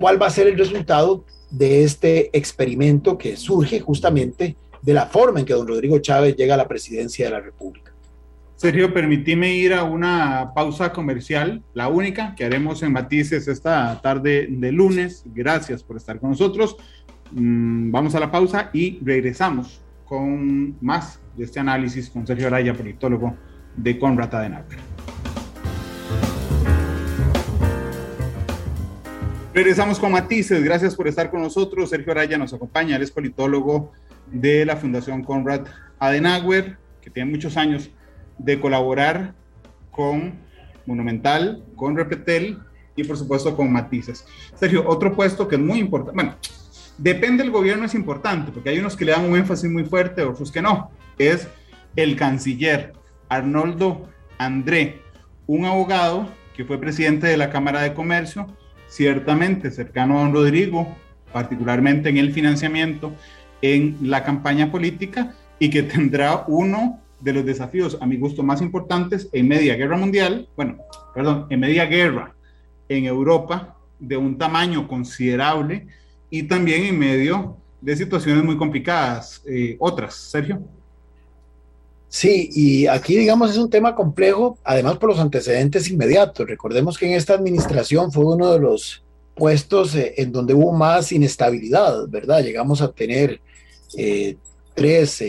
Speaker 3: cuál va a ser el resultado de este experimento que surge justamente de la forma en que don Rodrigo Chávez llega a la presidencia de la República.
Speaker 2: Sergio, permitime ir a una pausa comercial, la única que haremos en Matices esta tarde de lunes. Gracias por estar con nosotros. Mm, vamos a la pausa y regresamos con más de este análisis con Sergio Araya, politólogo de Conrad Adenauer. Regresamos con Matices. Gracias por estar con nosotros. Sergio Araya nos acompaña. Él es politólogo de la Fundación Conrad Adenauer, que tiene muchos años de colaborar con Monumental, con Repetel y por supuesto con Matices. Sergio, otro puesto que es muy importante, bueno, depende del gobierno es importante, porque hay unos que le dan un énfasis muy fuerte, otros que no, es el canciller Arnoldo André, un abogado que fue presidente de la Cámara de Comercio, ciertamente cercano a don Rodrigo, particularmente en el financiamiento, en la campaña política, y que tendrá uno de los desafíos, a mi gusto, más importantes en media guerra mundial, bueno, perdón, en media guerra en Europa de un tamaño considerable y también en medio de situaciones muy complicadas. Eh, otras, Sergio.
Speaker 3: Sí, y aquí digamos es un tema complejo, además por los antecedentes inmediatos. Recordemos que en esta administración fue uno de los puestos eh, en donde hubo más inestabilidad, ¿verdad? Llegamos a tener eh, tres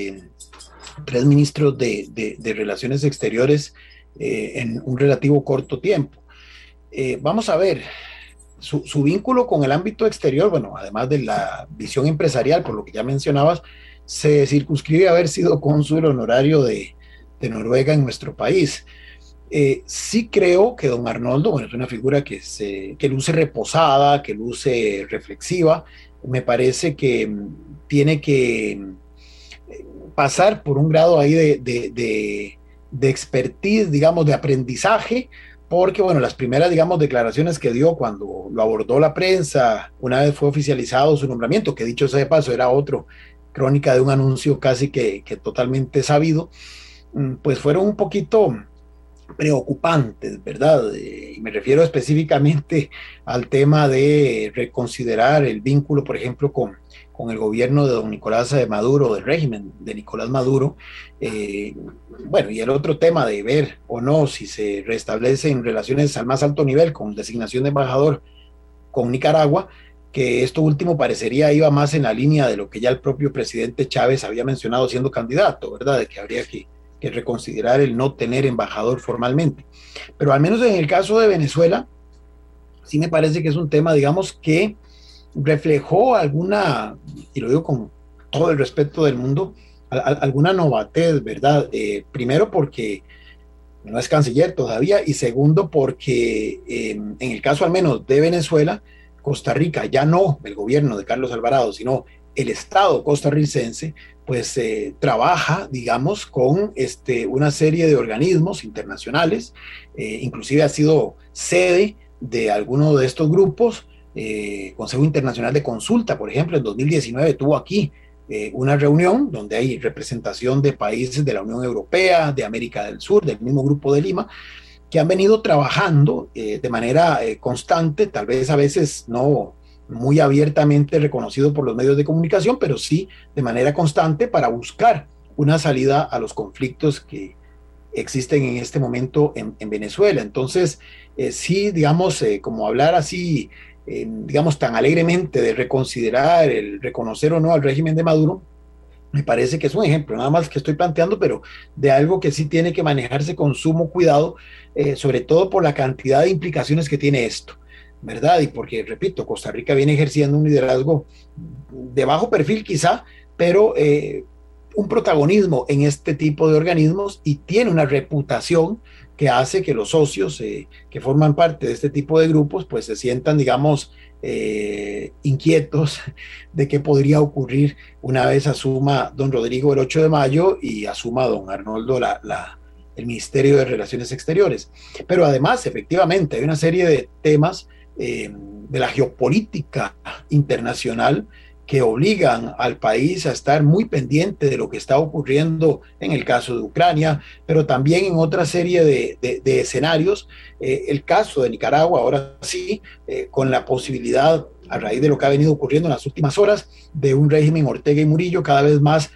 Speaker 3: tres ministros de, Relaciones Exteriores eh, en un relativo corto tiempo. Eh, vamos a ver, su, vínculo con el ámbito exterior, bueno, además de la visión empresarial, por lo que ya mencionabas, se circunscribe a haber sido cónsul honorario de, Noruega en nuestro país. Eh, sí creo que don Arnoldo, bueno, es una figura que, se, que luce reposada, que luce reflexiva, me parece que mm, tiene que pasar por un grado ahí de, de, de, expertise, digamos, de aprendizaje, porque, bueno, las primeras, digamos, declaraciones que dio cuando lo abordó la prensa, una vez fue oficializado su nombramiento, que dicho sea de paso, era otro, crónica de un anuncio casi que, que totalmente sabido, mm, pues fueron un poquito preocupantes, ¿verdad? Eh, y me refiero específicamente al tema de reconsiderar el vínculo, por ejemplo, con, con el gobierno de don Nicolás Maduro, del régimen de Nicolás Maduro. Eh, bueno, y el otro tema de ver o no si se restablecen relaciones al más alto nivel con designación de embajador con Nicaragua, que esto último parecería iba más en la línea de lo que ya el propio presidente Chávez había mencionado siendo candidato, ¿verdad? De que habría que, reconsiderar el no tener embajador formalmente. Pero al menos en el caso de Venezuela, sí me parece que es un tema, digamos, que reflejó alguna, y lo digo con todo el respeto del mundo, alguna novatez, ¿verdad? Eh, primero porque no es canciller todavía y segundo porque em, en el caso al menos de Venezuela, Costa Rica, ya no el gobierno de Carlos Alvarado, sino el Estado costarricense, pues eh, trabaja, digamos, con este, una serie de organismos internacionales, eh, inclusive ha sido sede de alguno de estos grupos, eh, Consejo Internacional de Consulta, por ejemplo, en 2019 tuvo aquí una reunión donde hay representación de países de la Unión Europea, de América del Sur, del mismo grupo de Lima, que han venido trabajando eh, de manera constante, tal vez a veces no muy abiertamente reconocido por los medios de comunicación, pero sí de manera constante para buscar una salida a los conflictos que existen en este momento en, en Venezuela. Entonces, sí, digamos, como hablar así eh, digamos, tan alegremente de reconsiderar el reconocer o no al régimen de Maduro, me parece que es un ejemplo, nada más que estoy planteando, pero de algo que sí tiene que manejarse con sumo cuidado, eh, sobre todo por la cantidad de implicaciones que tiene esto, ¿verdad? Y porque, repito, Costa Rica viene ejerciendo un liderazgo de bajo perfil quizá, pero eh, un protagonismo en este tipo de organismos y tiene una reputación que hace que los socios eh, que forman parte de este tipo de grupos pues se sientan, digamos, eh, inquietos de qué podría ocurrir una vez asuma don Rodrigo el 8 de mayo y asuma don Arnoldo la, el Ministerio de Relaciones Exteriores. Pero además, efectivamente, hay una serie de temas eh, de la geopolítica internacional que obligan al país a estar muy pendiente de lo que está ocurriendo en el caso de Ucrania, pero también en otra serie de, escenarios. Eh, el caso de Nicaragua, ahora sí, eh, con la posibilidad, a raíz de lo que ha venido ocurriendo en las últimas horas, de un régimen Ortega y Murillo cada vez más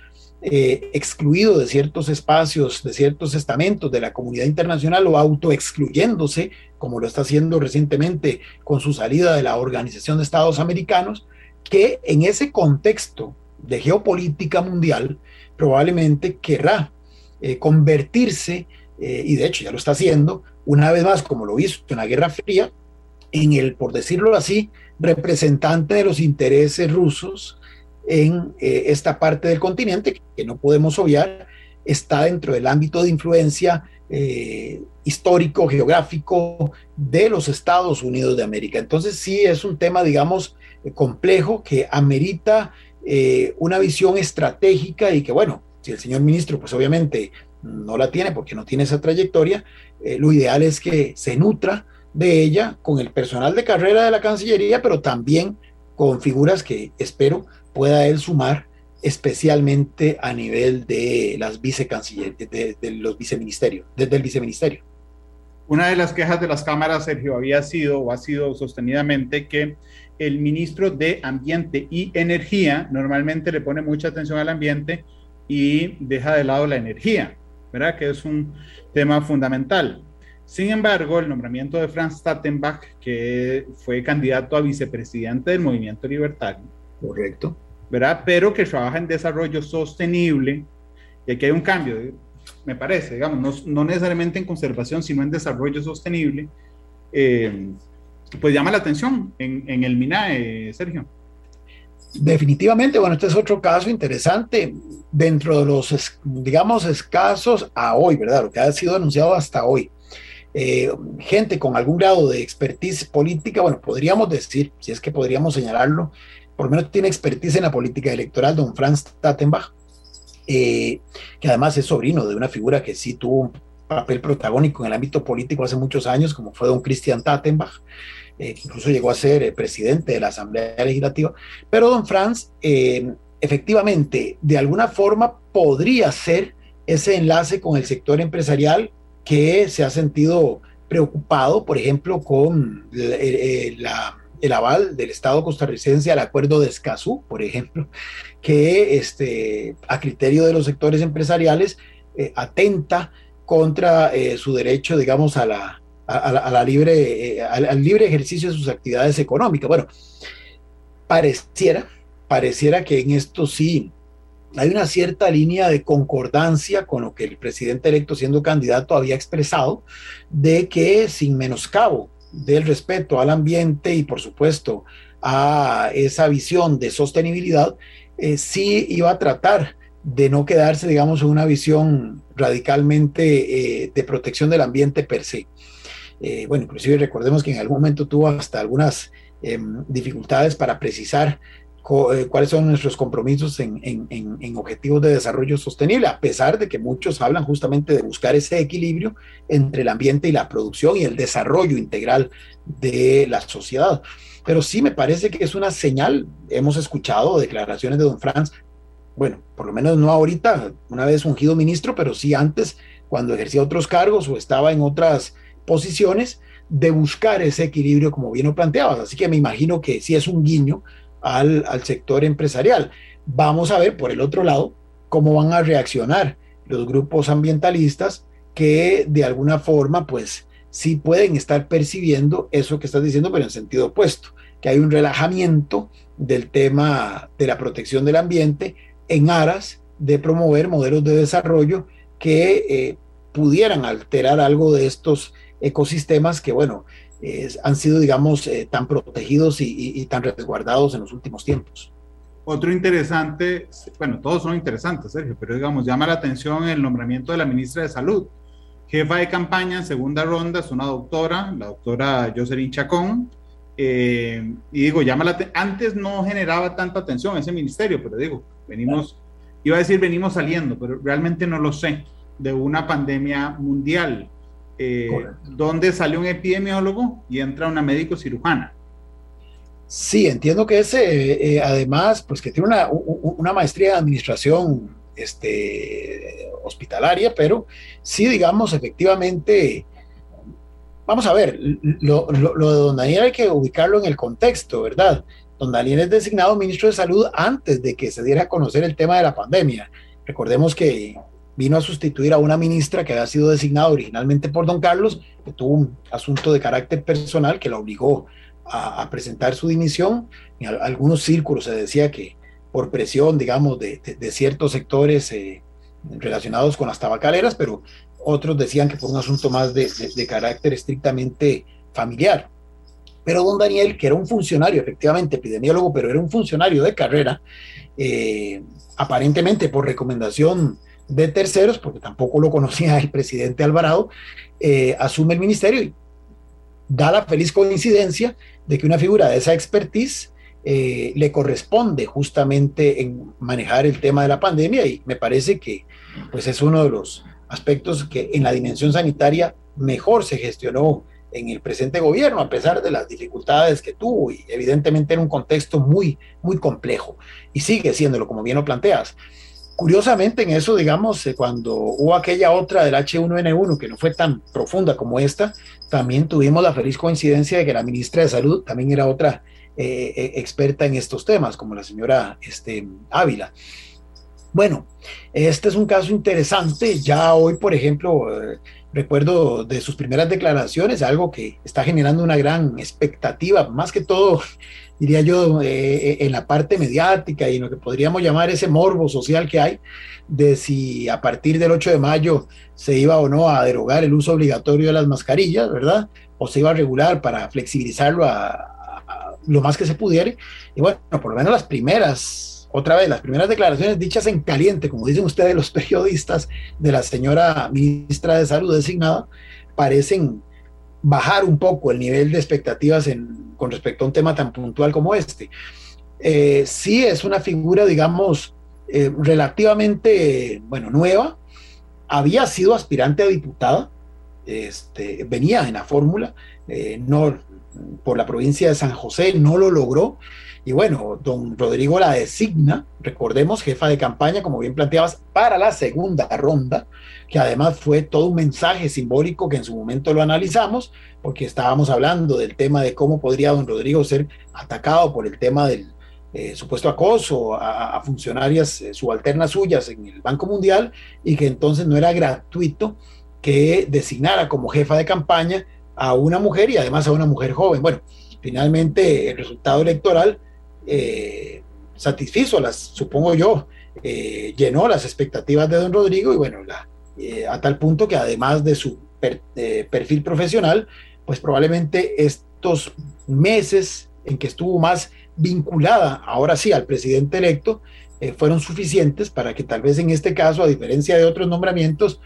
Speaker 3: eh, excluido de ciertos espacios, de ciertos estamentos de la comunidad internacional o autoexcluyéndose, como lo está haciendo recientemente con su salida de la Organización de Estados Americanos, que en ese contexto de geopolítica mundial probablemente querrá eh, convertirse, eh, y de hecho ya lo está haciendo, una vez más como lo hizo en la Guerra Fría, en el, por decirlo así, representante de los intereses rusos en eh, esta parte del continente, que no podemos obviar, está dentro del ámbito de influencia histórico, geográfico de los Estados Unidos de América. Entonces sí es un tema, digamos, complejo que amerita eh, una visión estratégica y que, bueno, si el señor ministro, pues obviamente no la tiene porque no tiene esa trayectoria, eh, lo ideal es que se nutra de ella con el personal de carrera de la Cancillería, pero también con figuras que espero pueda él sumar especialmente a nivel de las vicecancillerías, de, de, los viceministerios, desde el viceministerio.
Speaker 2: Una de las quejas de las cámaras, Sergio, había sido o ha sido sostenidamente que el ministro de Ambiente y Energía normalmente le pone mucha atención al ambiente y deja de lado la energía, ¿verdad? Que es un tema fundamental. Sin embargo, el nombramiento de Franz Tattenbach, que fue candidato a vicepresidente del Movimiento Libertario.
Speaker 3: Correcto.
Speaker 2: ¿Verdad? Pero que trabaja en desarrollo sostenible. Y aquí hay un cambio, me parece, digamos, no, necesariamente en conservación, sino en desarrollo sostenible. Eh, pues llama la atención en, el MINAE, Sergio.
Speaker 3: Definitivamente, bueno, este es otro caso interesante dentro de los, digamos, escasos a hoy, ¿verdad? Lo que ha sido anunciado hasta hoy. Eh, gente con algún grado de expertise política, bueno, podríamos decir, si es que podríamos señalarlo, por lo menos tiene expertise en la política electoral, don Franz Tattenbach, eh, que además es sobrino de una figura que sí tuvo un papel protagónico en el ámbito político hace muchos años, como fue don Christian Tattenbach, eh, incluso llegó a ser eh, presidente de la Asamblea Legislativa. Pero don Franz, eh, efectivamente, de alguna forma podría ser ese enlace con el sector empresarial que se ha sentido preocupado, por ejemplo, con el aval del Estado costarricense al acuerdo de Escazú, por ejemplo, que este, a criterio de los sectores empresariales atenta contra su derecho, digamos, a la, a, la libre, eh, al, libre ejercicio de sus actividades económicas. Bueno, pareciera, pareciera que en esto sí hay una cierta línea de concordancia con lo que el presidente electo siendo candidato había expresado, de que sin menoscabo del respeto al ambiente y por supuesto a esa visión de sostenibilidad, eh, sí iba a tratar de no quedarse, digamos, una visión radicalmente eh, de protección del ambiente per se. Eh, bueno, inclusive recordemos que en algún momento tuvo hasta algunas em, dificultades para precisar cuáles son nuestros compromisos en, objetivos de desarrollo sostenible, a pesar de que muchos hablan justamente de buscar ese equilibrio entre el ambiente y la producción y el desarrollo integral de la sociedad. Pero sí me parece que es una señal, hemos escuchado declaraciones de don Franz, bueno, por lo menos no ahorita, una vez ungido ministro, pero sí antes, cuando ejercía otros cargos o estaba en otras posiciones de buscar ese equilibrio como bien lo planteabas. Así que me imagino que si es un guiño al, sector empresarial. Vamos a ver por el otro lado cómo van a reaccionar los grupos ambientalistas que de alguna forma pues sí pueden estar percibiendo eso que estás diciendo, pero en sentido opuesto, que hay un relajamiento del tema de la protección del ambiente en aras de promover modelos de desarrollo que eh, pudieran alterar algo de estos ecosistemas que, bueno, han sido, digamos, eh, tan protegidos y, tan resguardados en los últimos tiempos.
Speaker 2: Otro interesante, bueno, todos son interesantes, Sergio, pero digamos, llama la atención el nombramiento de la ministra de Salud. Jefa de campaña en segunda ronda es una doctora, la doctora Jocelyn Chacón. Eh, y digo, llama la antes no generaba tanta atención ese ministerio, pero digo, venimos, iba a decir venimos saliendo, pero realmente no lo sé, de una pandemia mundial, eh, donde sale un epidemiólogo y entra una médico cirujana.
Speaker 3: Sí, entiendo que ese, eh, además, pues que tiene una, una, maestría de administración este, hospitalaria, pero sí, digamos, efectivamente, vamos a ver, lo, lo, de don Daniel hay que ubicarlo en el contexto, ¿verdad? Don Daniel es designado ministro de Salud antes de que se diera a conocer el tema de la pandemia. Recordemos que vino a sustituir a una ministra que había sido designada originalmente por don Carlos, que tuvo un asunto de carácter personal que la obligó a, presentar su dimisión. En algunos círculos se decía que por presión, digamos, de, ciertos sectores eh, relacionados con las tabacaleras, pero otros decían que por un asunto más de, carácter estrictamente familiar. Pero don Daniel, que era un funcionario, efectivamente epidemiólogo, pero era un funcionario de carrera, eh, aparentemente por recomendación de terceros, porque tampoco lo conocía el presidente Alvarado, eh, asume el ministerio y da la feliz coincidencia de que una figura de esa expertise eh, le corresponde justamente en manejar el tema de la pandemia y me parece que pues es uno de los aspectos que en la dimensión sanitaria mejor se gestionó en el presente gobierno, a pesar de las dificultades que tuvo y evidentemente en un contexto muy, muy complejo. Y sigue siéndolo, como bien lo planteas. Curiosamente, en eso, digamos, eh, cuando hubo aquella otra del H1N1 que no fue tan profunda como esta, también tuvimos la feliz coincidencia de que la ministra de Salud también era otra eh, eh, experta en estos temas, como la señora este, Ávila. Bueno, este es un caso interesante. Ya hoy, por ejemplo, recuerdo de sus primeras declaraciones, algo que está generando una gran expectativa, más que todo diría yo, eh, eh, en la parte mediática y en lo que podríamos llamar ese morbo social que hay de si a partir del 8 de mayo se iba o no a derogar el uso obligatorio de las mascarillas, ¿verdad? O se iba a regular para flexibilizarlo a, lo más que se pudiera. Y bueno, por lo menos las primeras, otra vez, las primeras declaraciones dichas en caliente, como dicen ustedes los periodistas, de la señora ministra de Salud designada, parecen bajar un poco el nivel de expectativas con respecto a un tema tan puntual como este. Eh, sí es una figura, digamos, eh, relativamente, bueno, nueva. Había sido aspirante a diputada, este, venía en la fórmula, eh, no por la provincia de San José, no lo logró. Y bueno, don Rodrigo la designa, recordemos, jefa de campaña, como bien planteabas, para la segunda ronda, que además fue todo un mensaje simbólico que en su momento lo analizamos, porque estábamos hablando del tema de cómo podría don Rodrigo ser atacado por el tema del eh, supuesto acoso a, funcionarias eh, subalternas suyas en el Banco Mundial y que entonces no era gratuito que designara como jefa de campaña a una mujer y además a una mujer joven. Bueno, finalmente el resultado electoral eh, satisfizo las, supongo yo, eh, llenó las expectativas de don Rodrigo y bueno, la, eh, a tal punto que además de su perfil profesional, pues probablemente estos meses en que estuvo más vinculada, ahora sí, al presidente electo, fueron suficientes para que tal vez en este caso, a diferencia de otros nombramientos,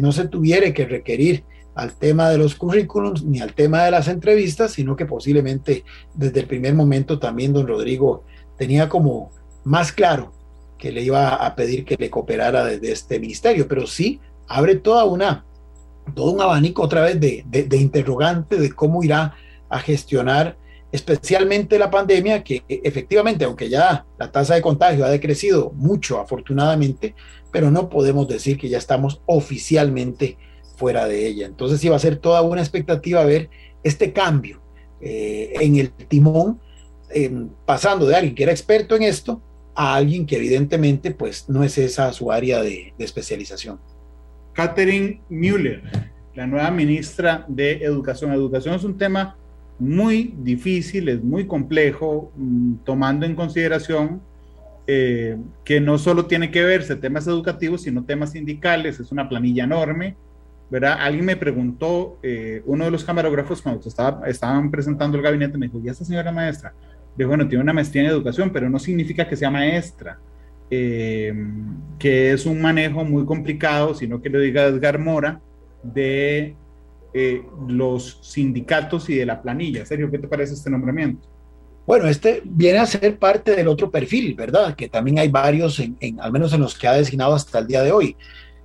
Speaker 3: no se tuviera que requerir al tema de los currículums ni al tema de las entrevistas, sino que posiblemente desde el primer momento también don Rodrigo tenía como más claro que le iba a pedir que le cooperara desde este ministerio, pero sí abre toda una, todo un abanico otra vez de, de, interrogante de cómo irá a gestionar especialmente la pandemia, que efectivamente, aunque ya la tasa de contagio ha decrecido mucho, afortunadamente, pero no podemos decir que ya estamos oficialmente fuera de ella. Entonces iba a ser toda una expectativa ver este cambio eh, en el timón, em, pasando de alguien que era experto en esto a alguien que evidentemente pues no es esa su área de, especialización.
Speaker 2: Catherine Müller, la nueva ministra de Educación. Educación es un tema muy difícil, es muy complejo, mm, tomando en consideración eh, que no solo tiene que verse temas educativos, sino temas sindicales, es una planilla enorme, ¿verdad? Alguien me preguntó, eh, uno de los camarógrafos, cuando estaba, estaban presentando el gabinete, me dijo, ¿y esta señora maestra de, bueno, tiene una maestría en educación, pero no significa que sea maestra, eh, que es un manejo muy complicado, sino que lo diga Edgar Mora, de eh, los sindicatos y de la planilla. Sergio, ¿qué te parece este nombramiento?
Speaker 3: Bueno, este viene a ser parte del otro perfil, ¿verdad? Que también hay varios, en, al menos en los que ha designado hasta el día de hoy.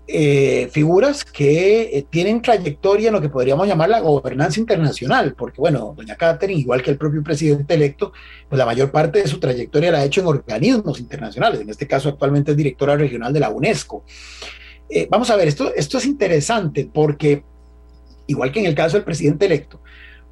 Speaker 3: Eh, figuras que eh, tienen trayectoria en lo que podríamos llamar la gobernanza internacional, porque bueno, doña Catherine, igual que el propio presidente electo, pues la mayor parte de su trayectoria la ha hecho en organismos internacionales, en este caso actualmente es directora regional de la UNESCO. Eh, vamos a ver, esto, esto es interesante porque, igual que en el caso del presidente electo,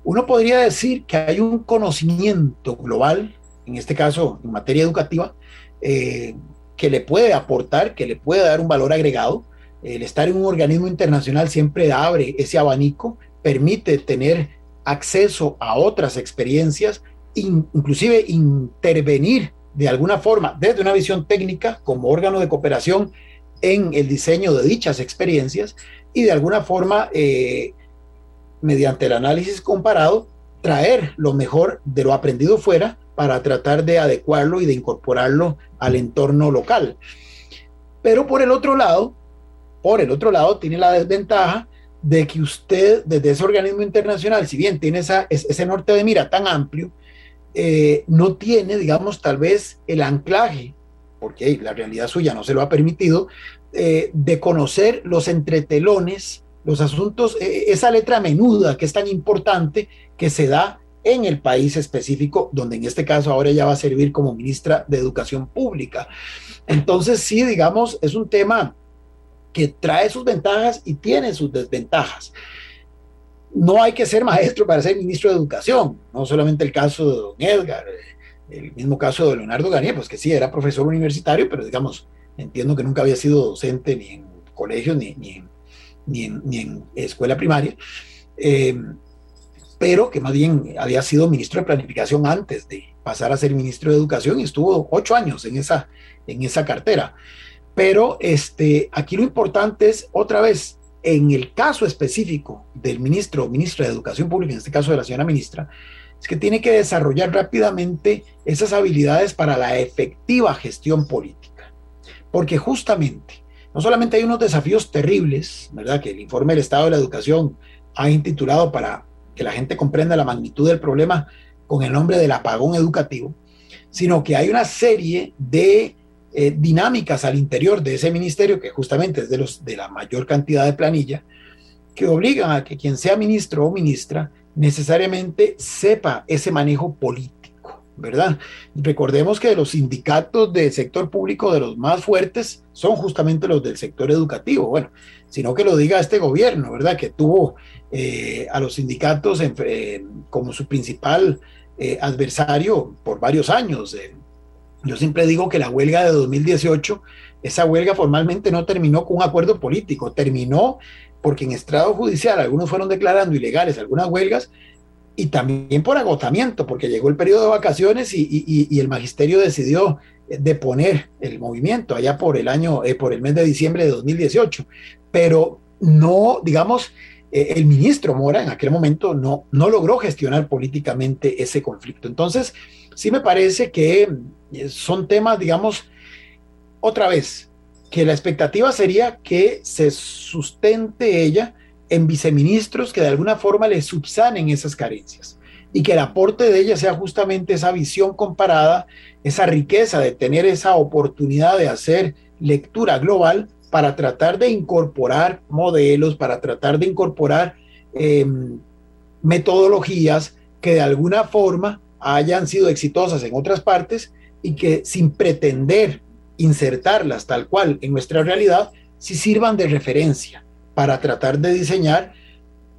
Speaker 3: uno podría decir que hay un conocimiento global, en este caso en materia educativa, que le puede aportar, que le puede dar un valor agregado, el estar en un organismo internacional siempre abre ese abanico, permite tener acceso a otras experiencias, inclusive intervenir de alguna forma desde una visión técnica como órgano de cooperación en el diseño de dichas experiencias y de alguna forma, eh, mediante el análisis comparado, traer lo mejor de lo aprendido fuera para tratar de adecuarlo y de incorporarlo al entorno local. Pero por el otro lado, por el otro lado, tiene la desventaja de que usted desde ese organismo internacional, si bien tiene esa, ese norte de mira tan amplio, eh, no tiene, digamos, tal vez el anclaje, porque la realidad suya no se lo ha permitido, eh, de conocer los entretelones, los asuntos, eh, esa letra menuda que es tan importante que se da en el país específico, donde en este caso ahora ya va a servir como ministra de Educación Pública. Entonces, sí, digamos, es un tema que trae sus ventajas y tiene sus desventajas. No hay que ser maestro para ser ministro de Educación, no solamente el caso de don Edgar, el mismo caso de Leonardo Garnier, pues que sí, era profesor universitario, pero digamos, entiendo que nunca había sido docente ni en colegio ni, ni, ni, en, escuela primaria, eh, pero que más bien había sido ministro de Planificación antes de pasar a ser ministro de Educación y estuvo ocho años en esa, en esa cartera. Pero este, aquí lo importante es, otra vez, en el caso específico del ministro o ministra de Educación Pública, en este caso de la señora ministra, es que tiene que desarrollar rápidamente esas habilidades para la efectiva gestión política. Porque justamente, no solamente hay unos desafíos terribles, ¿verdad? Que el informe del Estado de la Educación ha intitulado para que la gente comprenda la magnitud del problema con el nombre del apagón educativo, sino que hay una serie de eh, dinámicas al interior de ese ministerio, que justamente es de, los, de la mayor cantidad de planilla, que obligan a que quien sea ministro o ministra necesariamente sepa ese manejo político, ¿verdad? Recordemos que los sindicatos del sector público de los más fuertes son justamente los del sector educativo, bueno, sino que lo diga este gobierno, ¿verdad? Que tuvo eh, a los sindicatos como su principal eh, adversario por varios años. Yo siempre digo que la huelga de 2018, esa huelga formalmente no terminó con un acuerdo político, terminó porque en estrado judicial algunos fueron declarando ilegales algunas huelgas y también por agotamiento, porque llegó el periodo de vacaciones y, el magisterio decidió deponer el movimiento allá por el año, eh, por el mes de diciembre de 2018. Pero no, digamos, eh, el ministro Mora en aquel momento no, no logró gestionar políticamente ese conflicto. Entonces, sí me parece que eh, son temas, digamos, otra vez, que la expectativa sería que se sustente ella en viceministros que de alguna forma le subsanen esas carencias y que el aporte de ella sea justamente esa visión comparada, esa riqueza de tener esa oportunidad de hacer lectura global para tratar de incorporar modelos, para tratar de incorporar em, metodologías que de alguna forma hayan sido exitosas en otras partes y que sin pretender insertarlas tal cual en nuestra realidad, si sirvan de referencia para tratar de diseñar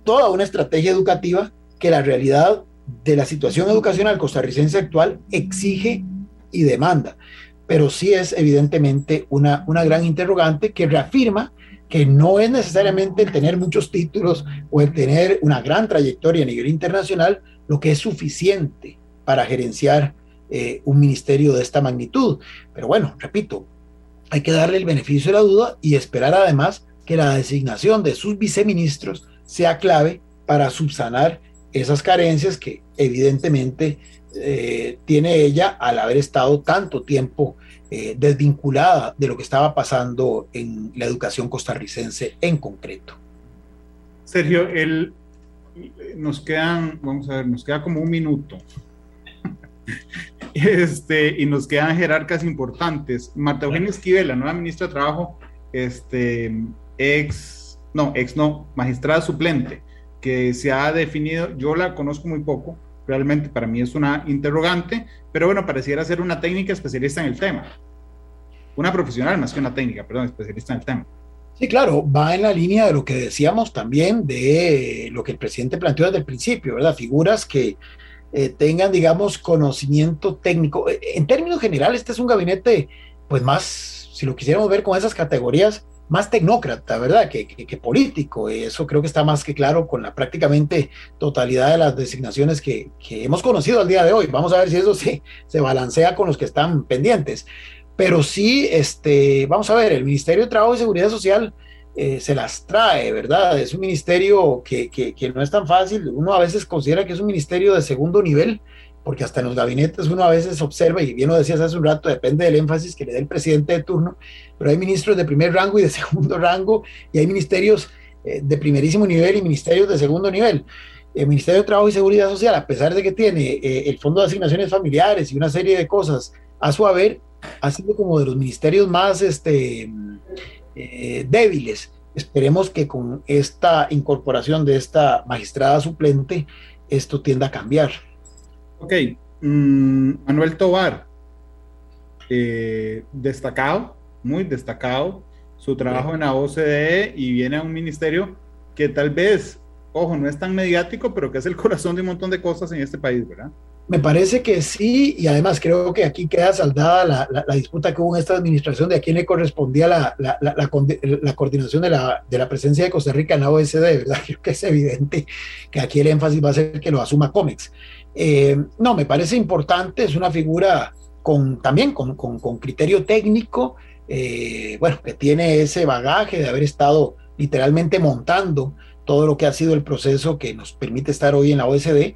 Speaker 3: toda una estrategia educativa que la realidad de la situación educacional costarricense actual exige y demanda. Pero sí es evidentemente una, una gran interrogante que reafirma que no es necesariamente el tener muchos títulos o el tener una gran trayectoria a nivel internacional lo que es suficiente para gerenciar eh, un ministerio de esta magnitud. Pero bueno, repito, hay que darle el beneficio de la duda y esperar además que la designación de sus viceministros sea clave para subsanar esas carencias que evidentemente eh, tiene ella al haber estado tanto tiempo eh, desvinculada de lo que estaba pasando en la educación costarricense en concreto.
Speaker 2: Sergio, el, nos quedan, vamos a ver, nos queda como un minuto. Este, y nos quedan jerarcas importantes. Marta Eugenia Esquivel, la nueva ministra de Trabajo, este, ex, no, ex no, magistrada suplente, que se ha definido, yo la conozco muy poco, realmente para mí es una interrogante, pero bueno, pareciera ser una técnica especialista en el tema. Una profesional más que una técnica, perdón, especialista en el tema.
Speaker 3: Sí, claro, va en la línea de lo que decíamos también de lo que el presidente planteó desde el principio, ¿verdad? Figuras que eh, tengan, digamos, conocimiento técnico. Eh, en términos generales, este es un gabinete, pues más, si lo quisiéramos ver con esas categorías, más tecnócrata, ¿verdad? Que, que, político. Eso creo que está más que claro con la prácticamente totalidad de las designaciones que, que hemos conocido al día de hoy. Vamos a ver si eso se, se balancea con los que están pendientes. Pero sí, este, vamos a ver, el Ministerio de Trabajo y Seguridad Social eh, se las trae, ¿verdad? Es un ministerio que, que, no es tan fácil. Uno a veces considera que es un ministerio de segundo nivel, porque hasta en los gabinetes uno a veces observa, y bien lo decías hace un rato, depende del énfasis que le dé el presidente de turno, pero hay ministros de primer rango y de segundo rango, y hay ministerios eh, de primerísimo nivel y ministerios de segundo nivel. El Ministerio de Trabajo y Seguridad Social, a pesar de que tiene eh, el Fondo de Asignaciones Familiares y una serie de cosas a su haber, ha sido como de los ministerios más este, eh, débiles. Esperemos que con esta incorporación de esta magistrada suplente, esto tienda a cambiar.
Speaker 2: Ok, mm, Manuel Tobar, eh, destacado, muy destacado, su trabajo en la OCDE y viene a un ministerio que tal vez, ojo, no es tan mediático, pero que es el corazón de un montón de cosas en este país, ¿verdad?
Speaker 3: Me parece que sí, y además creo que aquí queda saldada la, la, disputa que hubo en esta administración de a quién le correspondía la, la coordinación de la, la presencia de Costa Rica en la OSD, ¿verdad? Creo que es evidente que aquí el énfasis va a ser que lo asuma COMEX. Eh, no, me parece importante, es una figura con, también con criterio técnico, eh, bueno, que tiene ese bagaje de haber estado literalmente montando todo lo que ha sido el proceso que nos permite estar hoy en la OSD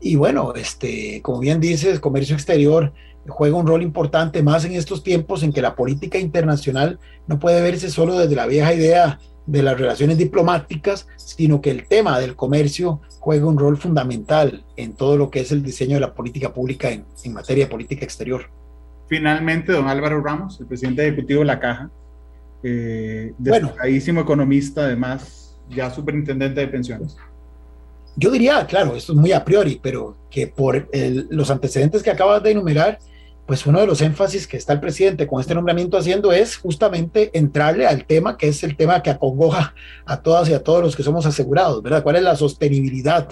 Speaker 3: y bueno, este, como bien dices, comercio exterior juega un rol importante más en estos tiempos en que la política internacional no puede verse solo desde la vieja idea de las relaciones diplomáticas, sino que el tema del comercio juega un rol fundamental en todo lo que es el diseño de la política pública en, en materia de política exterior.
Speaker 2: Finalmente, don Álvaro Ramos, el presidente ejecutivo de la Caja, eh, destacadísimo economista, además ya superintendente de pensiones
Speaker 3: yo diría, claro, esto es muy a priori, pero que por los antecedentes que acabas de enumerar, pues uno de los énfasis que está el presidente con este nombramiento haciendo es justamente entrarle al tema que es el tema que acongoja a todas y a todos los que somos asegurados, ¿verdad? ¿Cuál es la sostenibilidad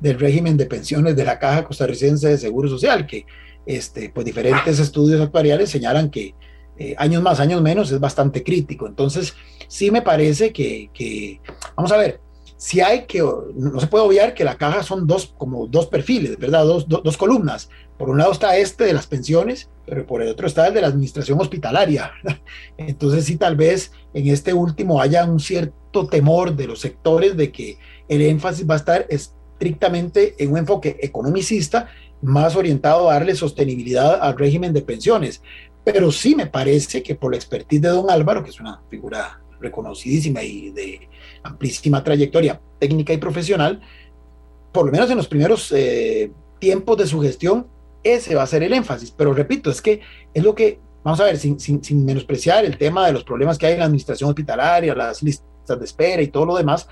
Speaker 3: del régimen de pensiones de la Caja Costarricense de Seguro Social? Que este, pues diferentes estudios actuariales señalan que eh, años más, años menos es bastante crítico. Entonces, sí me parece que, que vamos a ver, si hay que, no se puede obviar que la caja son dos, como dos perfiles, ¿verdad? Dos, dos, columnas. Por un lado está este de las pensiones, pero por el otro está el de la administración hospitalaria. Entonces sí, tal vez en este último haya un cierto temor de los sectores de que el énfasis va a estar estrictamente en un enfoque economicista, más orientado a darle sostenibilidad al régimen de pensiones. Pero sí me parece que por la expertise de don Álvaro, que es una figura reconocidísima y de amplísima trayectoria técnica y profesional, por lo menos en los primeros eh, tiempos de su gestión, ese va a ser el énfasis. Pero repito, es que es lo que, vamos a ver, sin, sin, sin menospreciar el tema de los problemas que hay en la administración hospitalaria, las listas de espera y todo lo demás,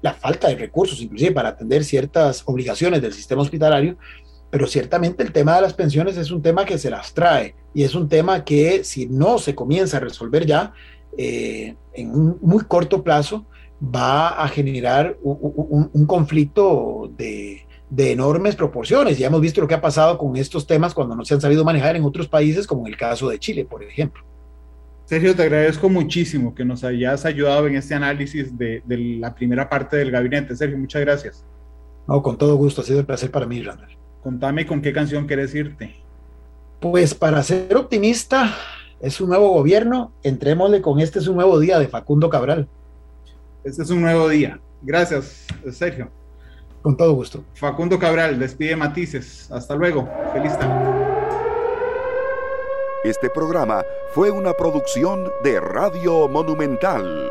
Speaker 3: la falta de recursos, inclusive para atender ciertas obligaciones del sistema hospitalario, pero ciertamente el tema de las pensiones es un tema que se las trae y es un tema que si no se comienza a resolver ya, eh, en un muy corto plazo, va a generar un, conflicto de, enormes proporciones. Ya hemos visto lo que ha pasado con estos temas cuando no se han sabido manejar en otros países, como en el caso de Chile, por ejemplo.
Speaker 2: Sergio, te agradezco muchísimo que nos hayas ayudado en este análisis de, la primera parte del gabinete. Sergio, muchas gracias.
Speaker 3: No, con todo gusto, ha sido un placer para mí, Randall.
Speaker 2: Contame con qué canción quieres irte.
Speaker 3: Pues para ser optimista, es un nuevo gobierno, entrémosle con este es un nuevo día de Facundo Cabral.
Speaker 2: Este es un nuevo día. Gracias, Sergio.
Speaker 3: Con todo gusto.
Speaker 2: Facundo Cabral, despide Matices. Hasta luego. Feliz tarde.
Speaker 1: Este programa fue una producción de Radio Monumental.